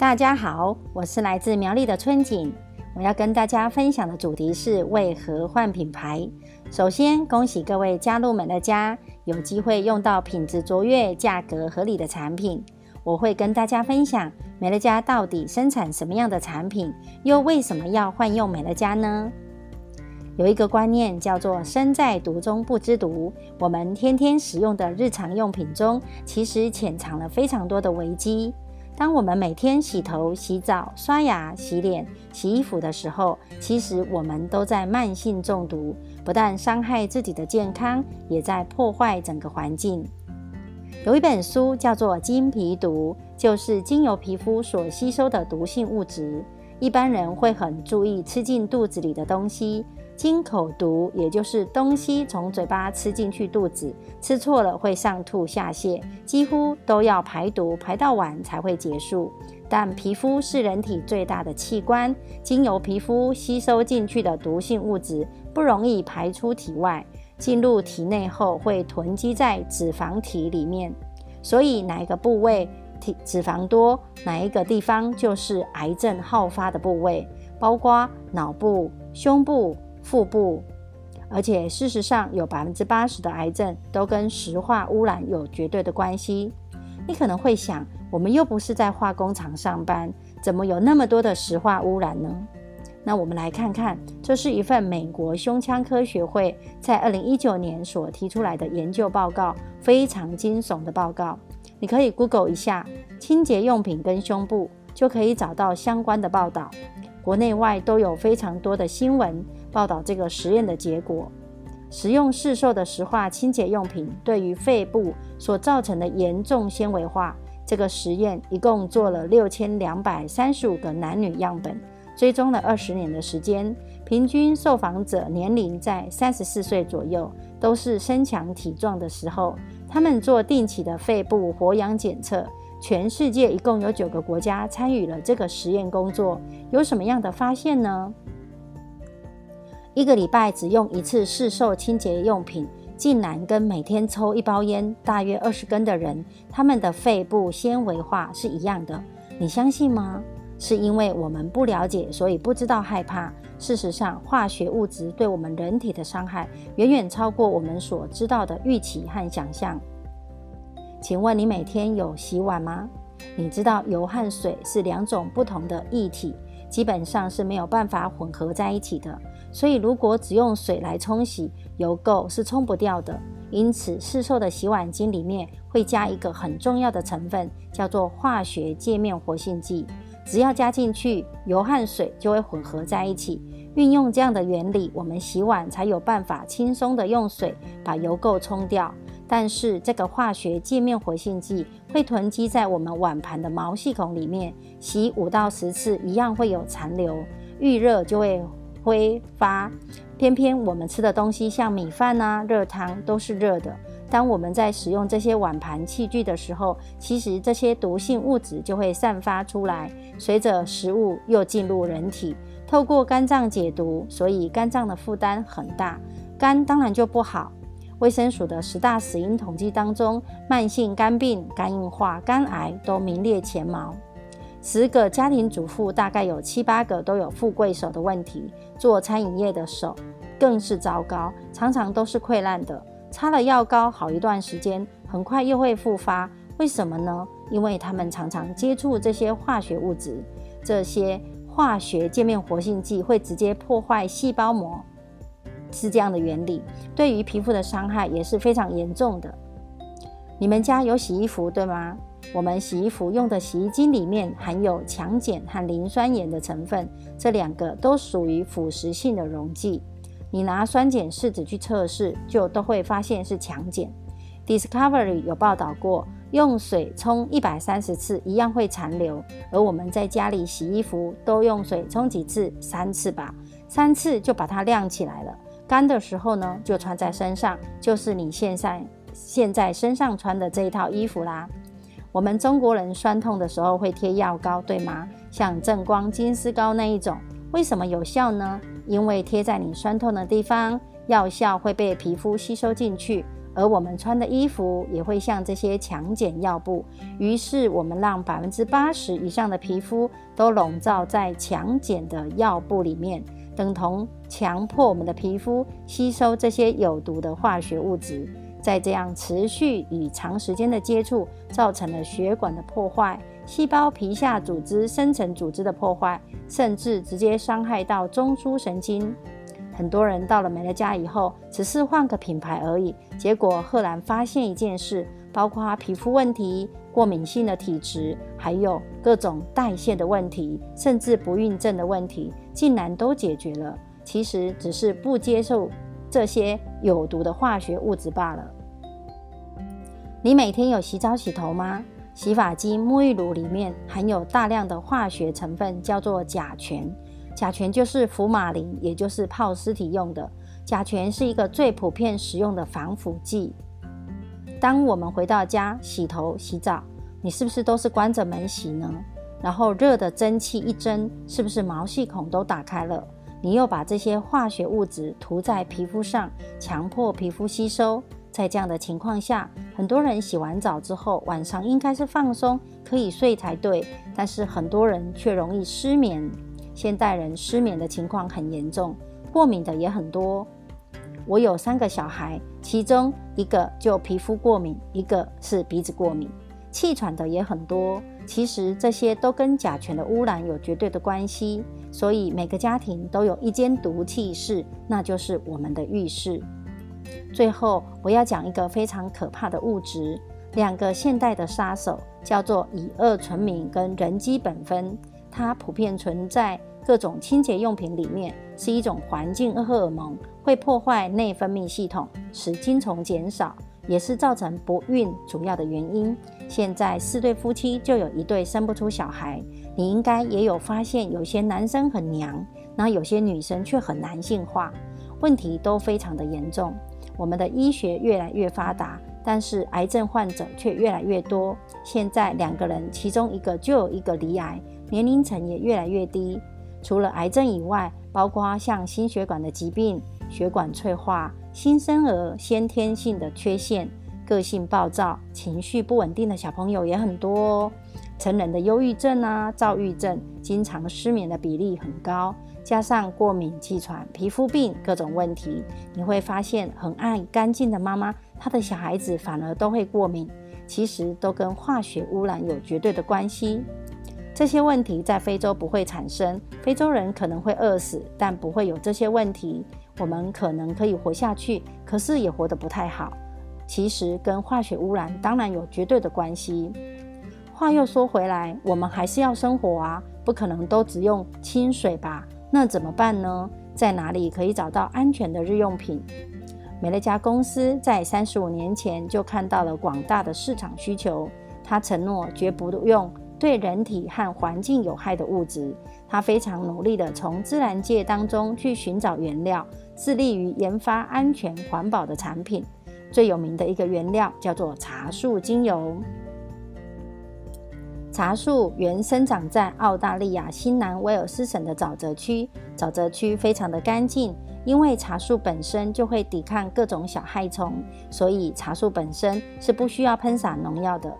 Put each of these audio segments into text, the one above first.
大家好，我是来自苗栗的春景。我要跟大家分享的主题是为何换品牌。首先，恭喜各位加入美乐家，有机会用到品质卓越、价格合理的产品。我会跟大家分享美乐家到底生产什么样的产品，又为什么要换用美乐家呢？有一个观念叫做“身在毒中不知毒”，我们天天使用的日常用品中，其实潜藏了非常多的危机。当我们每天洗头、洗澡、刷牙、洗脸、洗衣服的时候，其实我们都在慢性中毒，不但伤害自己的健康，也在破坏整个环境。有一本书叫做《经皮毒》，就是经由皮肤所吸收的毒性物质。一般人会很注意吃进肚子里的东西。经口毒，也就是东西从嘴巴吃进去肚子，吃错了会上吐下泻，几乎都要排毒排到晚才会结束。但皮肤是人体最大的器官，经由皮肤吸收进去的毒性物质不容易排出体外，进入体内后会囤积在脂肪体里面。所以哪一个部位体脂肪多，哪一个地方就是癌症好发的部位，包括脑部、胸部。腹部，而且事实上有百分之八十的癌症都跟石化污染有绝对的关系。你可能会想，我们又不是在化工厂上班，怎么有那么多的石化污染呢？那我们来看看，这是一份美国胸腔科学会在二零一九年所提出来的研究报告，非常惊悚的报告。你可以 Google 一下清洁用品跟胸部，就可以找到相关的报道。国内外都有非常多的新闻。报道这个实验的结果，使用市售的石化清洁用品对于肺部所造成的严重纤维化。这个实验一共做了六千两百三十五个男女样本，追踪了二十年的时间，平均受访者年龄在三十四岁左右，都是身强体壮的时候。他们做定期的肺部活氧检测。全世界一共有九个国家参与了这个实验工作，有什么样的发现呢？一个礼拜只用一次市售清洁用品，竟然跟每天抽一包烟大约二十根的人，他们的肺部纤维化是一样的。你相信吗？是因为我们不了解，所以不知道害怕。事实上，化学物质对我们人体的伤害远远超过我们所知道的预期和想象。请问你每天有洗碗吗？你知道油和水是两种不同的液体。基本上是没有办法混合在一起的，所以如果只用水来冲洗，油垢是冲不掉的。因此，市售的洗碗巾里面会加一个很重要的成分，叫做化学界面活性剂。只要加进去，油和水就会混合在一起。运用这样的原理，我们洗碗才有办法轻松的用水把油垢冲掉。但是这个化学界面活性剂会囤积在我们碗盘的毛细孔里面，洗五到十次一样会有残留，遇热就会挥发。偏偏我们吃的东西像米饭啊、热汤都是热的。当我们在使用这些碗盘器具的时候，其实这些毒性物质就会散发出来，随着食物又进入人体，透过肝脏解毒，所以肝脏的负担很大，肝当然就不好。卫生署的十大死因统计当中，慢性肝病、肝硬化、肝癌都名列前茅。十个家庭主妇大概有七八个都有富贵手的问题，做餐饮业的手更是糟糕，常常都是溃烂的。擦了药膏好一段时间，很快又会复发。为什么呢？因为他们常常接触这些化学物质，这些化学界面活性剂会直接破坏细胞膜。是这样的原理，对于皮肤的伤害也是非常严重的。你们家有洗衣服对吗？我们洗衣服用的洗衣精里面含有强碱和磷酸盐的成分，这两个都属于腐蚀性的溶剂。你拿酸碱试纸去测试，就都会发现是强碱。Discovery 有报道过，用水冲一百三十次一样会残留，而我们在家里洗衣服都用水冲几次？三次吧，三次就把它晾起来了。干的时候呢，就穿在身上，就是你现在现在身上穿的这一套衣服啦。我们中国人酸痛的时候会贴药膏，对吗？像正光金丝膏那一种，为什么有效呢？因为贴在你酸痛的地方，药效会被皮肤吸收进去，而我们穿的衣服也会像这些强碱药布。于是，我们让百分之八十以上的皮肤都笼罩在强碱的药布里面，等同强迫我们的皮肤吸收这些有毒的化学物质。在这样持续与长时间的接触，造成了血管的破坏、细胞皮下组织、深层组织的破坏，甚至直接伤害到中枢神经。很多人到了美乐家以后，只是换个品牌而已，结果赫然发现一件事，包括皮肤问题、过敏性的体质，还有各种代谢的问题，甚至不孕症的问题，竟然都解决了。其实只是不接受这些有毒的化学物质罢了。你每天有洗澡洗头吗？洗发精、沐浴乳里面含有大量的化学成分，叫做甲醛。甲醛就是福马林，也就是泡尸体用的。甲醛是一个最普遍使用的防腐剂。当我们回到家洗头洗澡，你是不是都是关着门洗呢？然后热的蒸汽一蒸，是不是毛细孔都打开了？你又把这些化学物质涂在皮肤上，强迫皮肤吸收。在这样的情况下，很多人洗完澡之后，晚上应该是放松可以睡才对，但是很多人却容易失眠。现代人失眠的情况很严重，过敏的也很多。我有三个小孩，其中一个就皮肤过敏，一个是鼻子过敏，气喘的也很多。其实这些都跟甲醛的污染有绝对的关系，所以每个家庭都有一间毒气室，那就是我们的浴室。最后，我要讲一个非常可怕的物质，两个现代的杀手，叫做乙二醇醚跟人基苯酚，它普遍存在。各种清洁用品里面是一种环境荷尔蒙，会破坏内分泌系统，使精虫减少，也是造成不孕主要的原因。现在四对夫妻就有一对生不出小孩，你应该也有发现，有些男生很娘，那有些女生却很男性化，问题都非常的严重。我们的医学越来越发达，但是癌症患者却越来越多。现在两个人其中一个就有一个离癌，年龄层也越来越低。除了癌症以外，包括像心血管的疾病、血管脆化、新生儿先天性的缺陷、个性暴躁、情绪不稳定的小朋友也很多哦。成人的忧郁症啊、躁郁症、经常失眠的比例很高，加上过敏、气喘、皮肤病各种问题，你会发现很爱干净的妈妈，她的小孩子反而都会过敏。其实都跟化学污染有绝对的关系。这些问题在非洲不会产生，非洲人可能会饿死，但不会有这些问题。我们可能可以活下去，可是也活得不太好。其实跟化学污染当然有绝对的关系。话又说回来，我们还是要生活啊，不可能都只用清水吧？那怎么办呢？在哪里可以找到安全的日用品？美乐家公司在三十五年前就看到了广大的市场需求，他承诺绝不用。对人体和环境有害的物质，他非常努力地从自然界当中去寻找原料，致力于研发安全环保的产品。最有名的一个原料叫做茶树精油。茶树原生长在澳大利亚新南威尔斯省的沼泽区，沼泽区非常的干净，因为茶树本身就会抵抗各种小害虫，所以茶树本身是不需要喷洒农药的。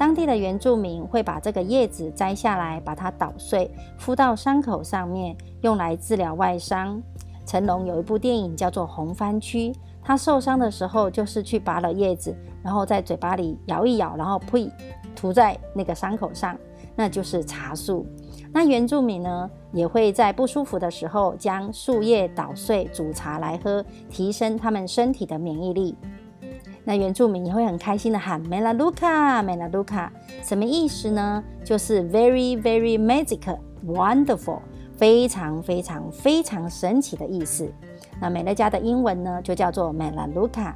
当地的原住民会把这个叶子摘下来，把它捣碎，敷到伤口上面，用来治疗外伤。成龙有一部电影叫做《红番区》，他受伤的时候就是去拔了叶子，然后在嘴巴里咬一咬，然后呸，涂在那个伤口上，那就是茶树。那原住民呢，也会在不舒服的时候将树叶捣碎煮茶来喝，提升他们身体的免疫力。那原住民也会很开心的喊 “Mela Luca”，“Mela Luca” 什么意思呢？就是 “very very magic wonderful”，非常非常非常神奇的意思。那美乐家的英文呢，就叫做 “Mela Luca”。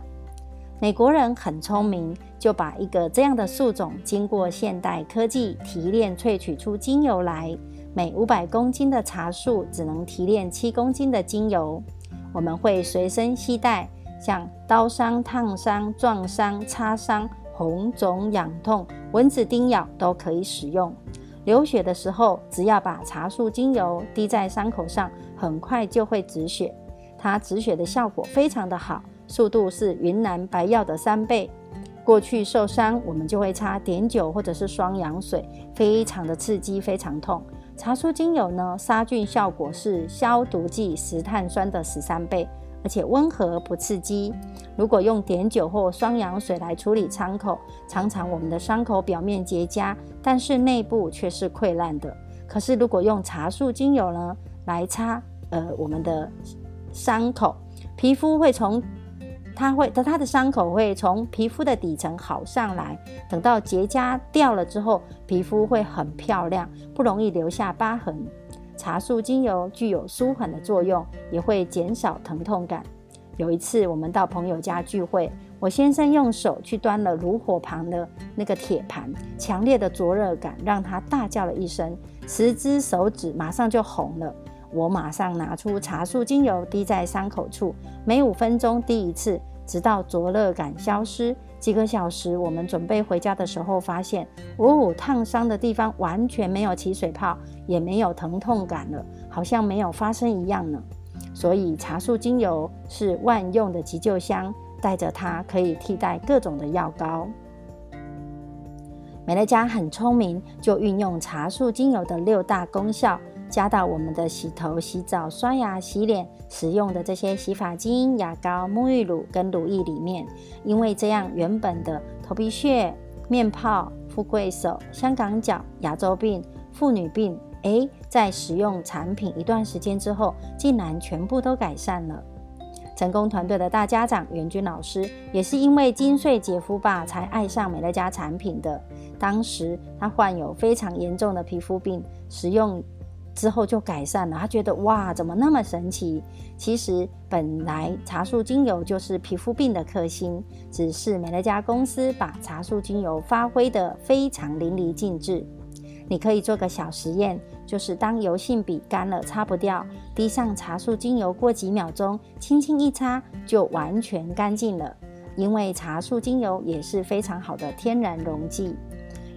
美国人很聪明，就把一个这样的树种经过现代科技提炼萃取出精油来。每五百公斤的茶树只能提炼七公斤的精油。我们会随身携带。像刀伤、烫伤、撞伤、擦伤、红肿、痒痛、蚊子叮咬都可以使用。流血的时候，只要把茶树精油滴在伤口上，很快就会止血。它止血的效果非常的好，速度是云南白药的三倍。过去受伤，我们就会擦碘酒或者是双氧水，非常的刺激，非常痛。茶树精油呢，杀菌效果是消毒剂石碳酸的十三倍，而且温和不刺激。如果用碘酒或双氧水来处理伤口，常常我们的伤口表面结痂，但是内部却是溃烂的。可是如果用茶树精油呢来擦，呃，我们的伤口，皮肤会从它会，它的伤口会从皮肤的底层好上来。等到结痂掉了之后，皮肤会很漂亮，不容易留下疤痕。茶树精油具有舒缓的作用，也会减少疼痛感。有一次，我们到朋友家聚会，我先生用手去端了炉火旁的那个铁盘，强烈的灼热感让他大叫了一声，十只手指马上就红了。我马上拿出茶树精油滴在伤口处，每五分钟滴一次，直到灼热感消失。几个小时，我们准备回家的时候，发现哦，烫伤的地方完全没有起水泡，也没有疼痛感了，好像没有发生一样呢。所以茶树精油是万用的急救箱，带着它可以替代各种的药膏。美乐家很聪明，就运用茶树精油的六大功效。加到我们的洗头、洗澡、刷牙、洗脸使用的这些洗发精、牙膏、沐浴乳跟乳液里面，因为这样原本的头皮屑、面泡、富贵手、香港脚、牙周病、妇女病，诶，在使用产品一段时间之后，竟然全部都改善了。成功团队的大家长袁军老师，也是因为金穗洁肤吧才爱上美乐家产品的。当时他患有非常严重的皮肤病，使用。之后就改善了，他觉得哇，怎么那么神奇？其实本来茶树精油就是皮肤病的克星，只是美乐家公司把茶树精油发挥得非常淋漓尽致。你可以做个小实验，就是当油性笔干了擦不掉，滴上茶树精油，过几秒钟，轻轻一擦就完全干净了。因为茶树精油也是非常好的天然溶剂。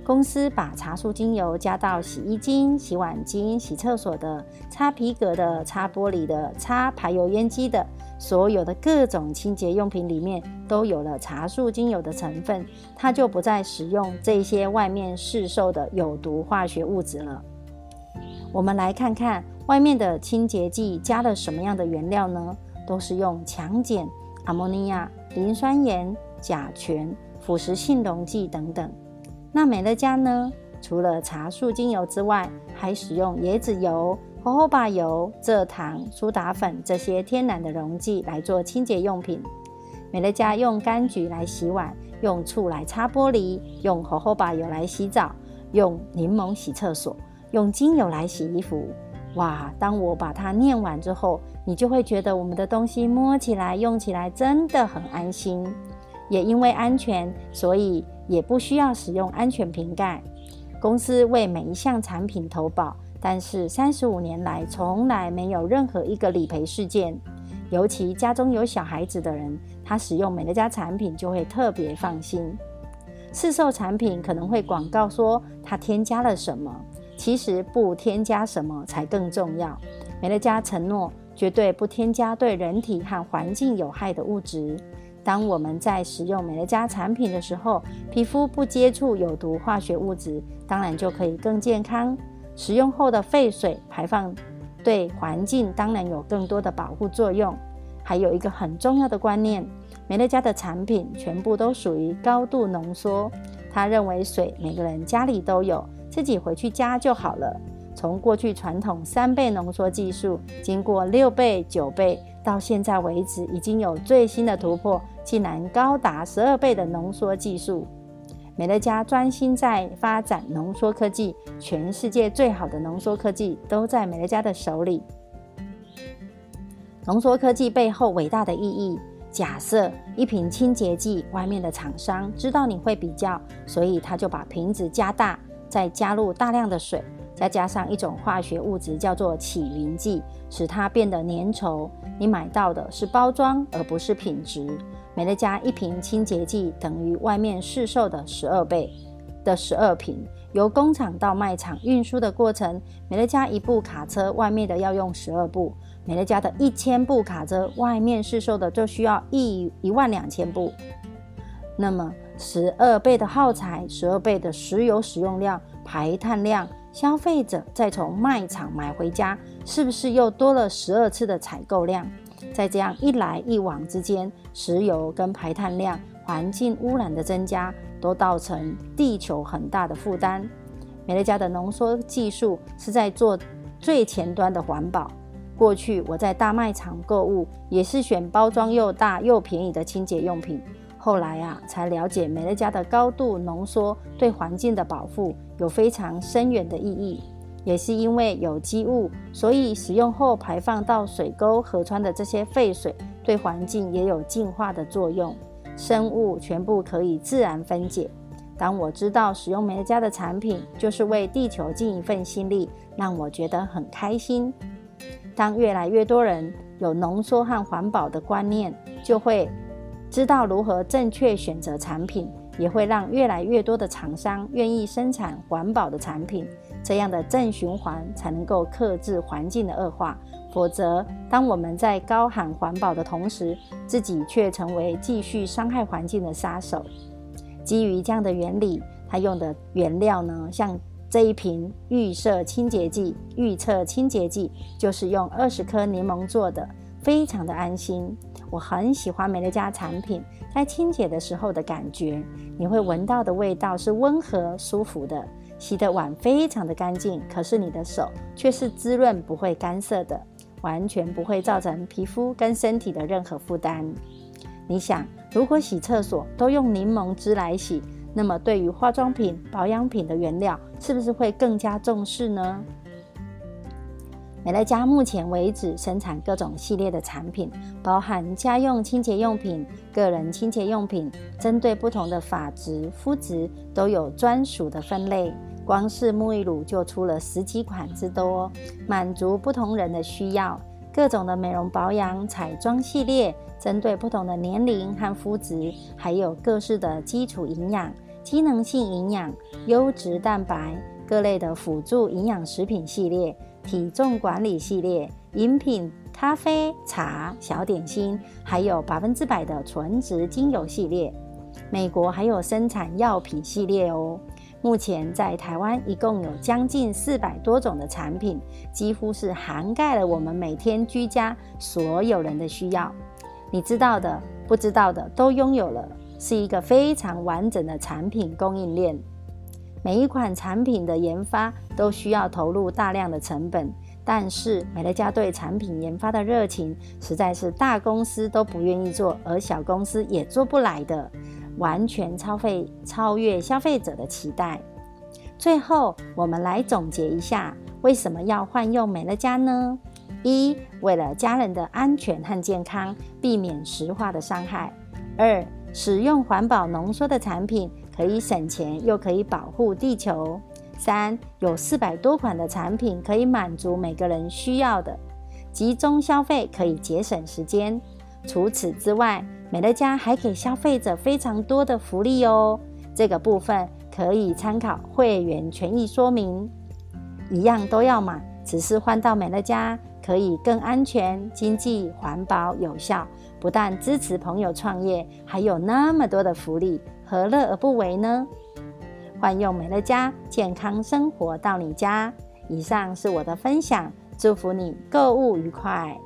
公司把茶树精油加到洗衣精、洗碗巾、洗厕所的、擦皮革的、擦玻璃的、擦排油烟机的，所有的各种清洁用品里面都有了茶树精油的成分，它就不再使用这些外面市售的有毒化学物质了。我们来看看外面的清洁剂加了什么样的原料呢？都是用强碱、阿莫尼亚、磷酸盐、甲醛、腐蚀性溶剂等等。那美乐家呢？除了茶树精油之外，还使用椰子油、荷荷巴油、蔗糖、苏打粉这些天然的溶剂来做清洁用品。美乐家用柑橘来洗碗，用醋来擦玻璃，用荷荷巴油来洗澡，用柠檬洗厕所，用精油来洗衣服。哇！当我把它念完之后，你就会觉得我们的东西摸起来、用起来真的很安心。也因为安全，所以。也不需要使用安全瓶盖。公司为每一项产品投保，但是三十五年来从来没有任何一个理赔事件。尤其家中有小孩子的人，他使用美乐家产品就会特别放心。市售产品可能会广告说它添加了什么，其实不添加什么才更重要。美乐家承诺绝对不添加对人体和环境有害的物质。当我们在使用美乐家产品的时候，皮肤不接触有毒化学物质，当然就可以更健康。使用后的废水排放对环境当然有更多的保护作用。还有一个很重要的观念，美乐家的产品全部都属于高度浓缩。他认为水每个人家里都有，自己回去加就好了。从过去传统三倍浓缩技术，经过六倍、九倍。到现在为止，已经有最新的突破，竟然高达十二倍的浓缩技术。美乐家专心在发展浓缩科技，全世界最好的浓缩科技都在美乐家的手里。浓缩科技背后伟大的意义：假设一瓶清洁剂，外面的厂商知道你会比较，所以他就把瓶子加大，再加入大量的水。再加上一种化学物质叫做起云剂，使它变得粘稠。你买到的是包装，而不是品质。美乐家一瓶清洁剂等于外面市售的十二倍的十二瓶。由工厂到卖场运输的过程，美乐家一部卡车外面的要用十二部，美乐家的一千部卡车，外面市售的就需要一一万两千部。那么十二倍的耗材，十二倍的石油使用量、排碳量，消费者再从卖场买回家，是不是又多了十二次的采购量？在这样一来一往之间，石油跟排碳量、环境污染的增加，都造成地球很大的负担。美乐家的浓缩技术是在做最前端的环保。过去我在大卖场购物，也是选包装又大又便宜的清洁用品。后来啊，才了解美乐家的高度浓缩对环境的保护有非常深远的意义。也是因为有机物，所以使用后排放到水沟、河川的这些废水，对环境也有净化的作用。生物全部可以自然分解。当我知道使用美乐家的产品就是为地球尽一份心力，让我觉得很开心。当越来越多人有浓缩和环保的观念，就会知道如何正确选择产品，也会让越来越多的厂商愿意生产环保的产品。这样的正循环才能够克制环境的恶化。否则，当我们在高喊环保的同时，自己却成为继续伤害环境的杀手。基于这样的原理，它用的原料呢，像这一瓶预设清洁剂、预测清洁剂，就是用二十颗柠檬做的，非常的安心。我很喜欢美乐家产品在清洁的时候的感觉，你会闻到的味道是温和舒服的，洗的碗非常的干净，可是你的手却是滋润不会干涩的，完全不会造成皮肤跟身体的任何负担。你想？如果洗厕所都用柠檬汁来洗，那么对于化妆品、保养品的原料，是不是会更加重视呢？美乐家目前为止生产各种系列的产品，包含家用清洁用品、个人清洁用品，针对不同的发质、肤质都有专属的分类。光是沐浴乳就出了十几款之多，满足不同人的需要。各种的美容保养、彩妆系列，针对不同的年龄和肤质，还有各式的基础营养、机能性营养、优质蛋白、各类的辅助营养食品系列、体重管理系列、饮品、咖啡、茶、小点心，还有百分之百的纯植精油系列。美国还有生产药品系列哦。目前在台湾一共有将近四百多种的产品，几乎是涵盖了我们每天居家所有人的需要。你知道的、不知道的都拥有了，是一个非常完整的产品供应链。每一款产品的研发都需要投入大量的成本，但是美乐家对产品研发的热情，实在是大公司都不愿意做，而小公司也做不来的。完全超费超越消费者的期待。最后，我们来总结一下，为什么要换用美乐家呢？一、为了家人的安全和健康，避免石化的伤害；二、使用环保浓缩的产品，可以省钱又可以保护地球；三、有四百多款的产品可以满足每个人需要的，集中消费可以节省时间。除此之外，美乐家还给消费者非常多的福利哦，这个部分可以参考会员权益说明。一样都要买，只是换到美乐家可以更安全、经济、环保、有效，不但支持朋友创业，还有那么多的福利，何乐而不为呢？欢用美乐家，健康生活到你家。以上是我的分享，祝福你购物愉快。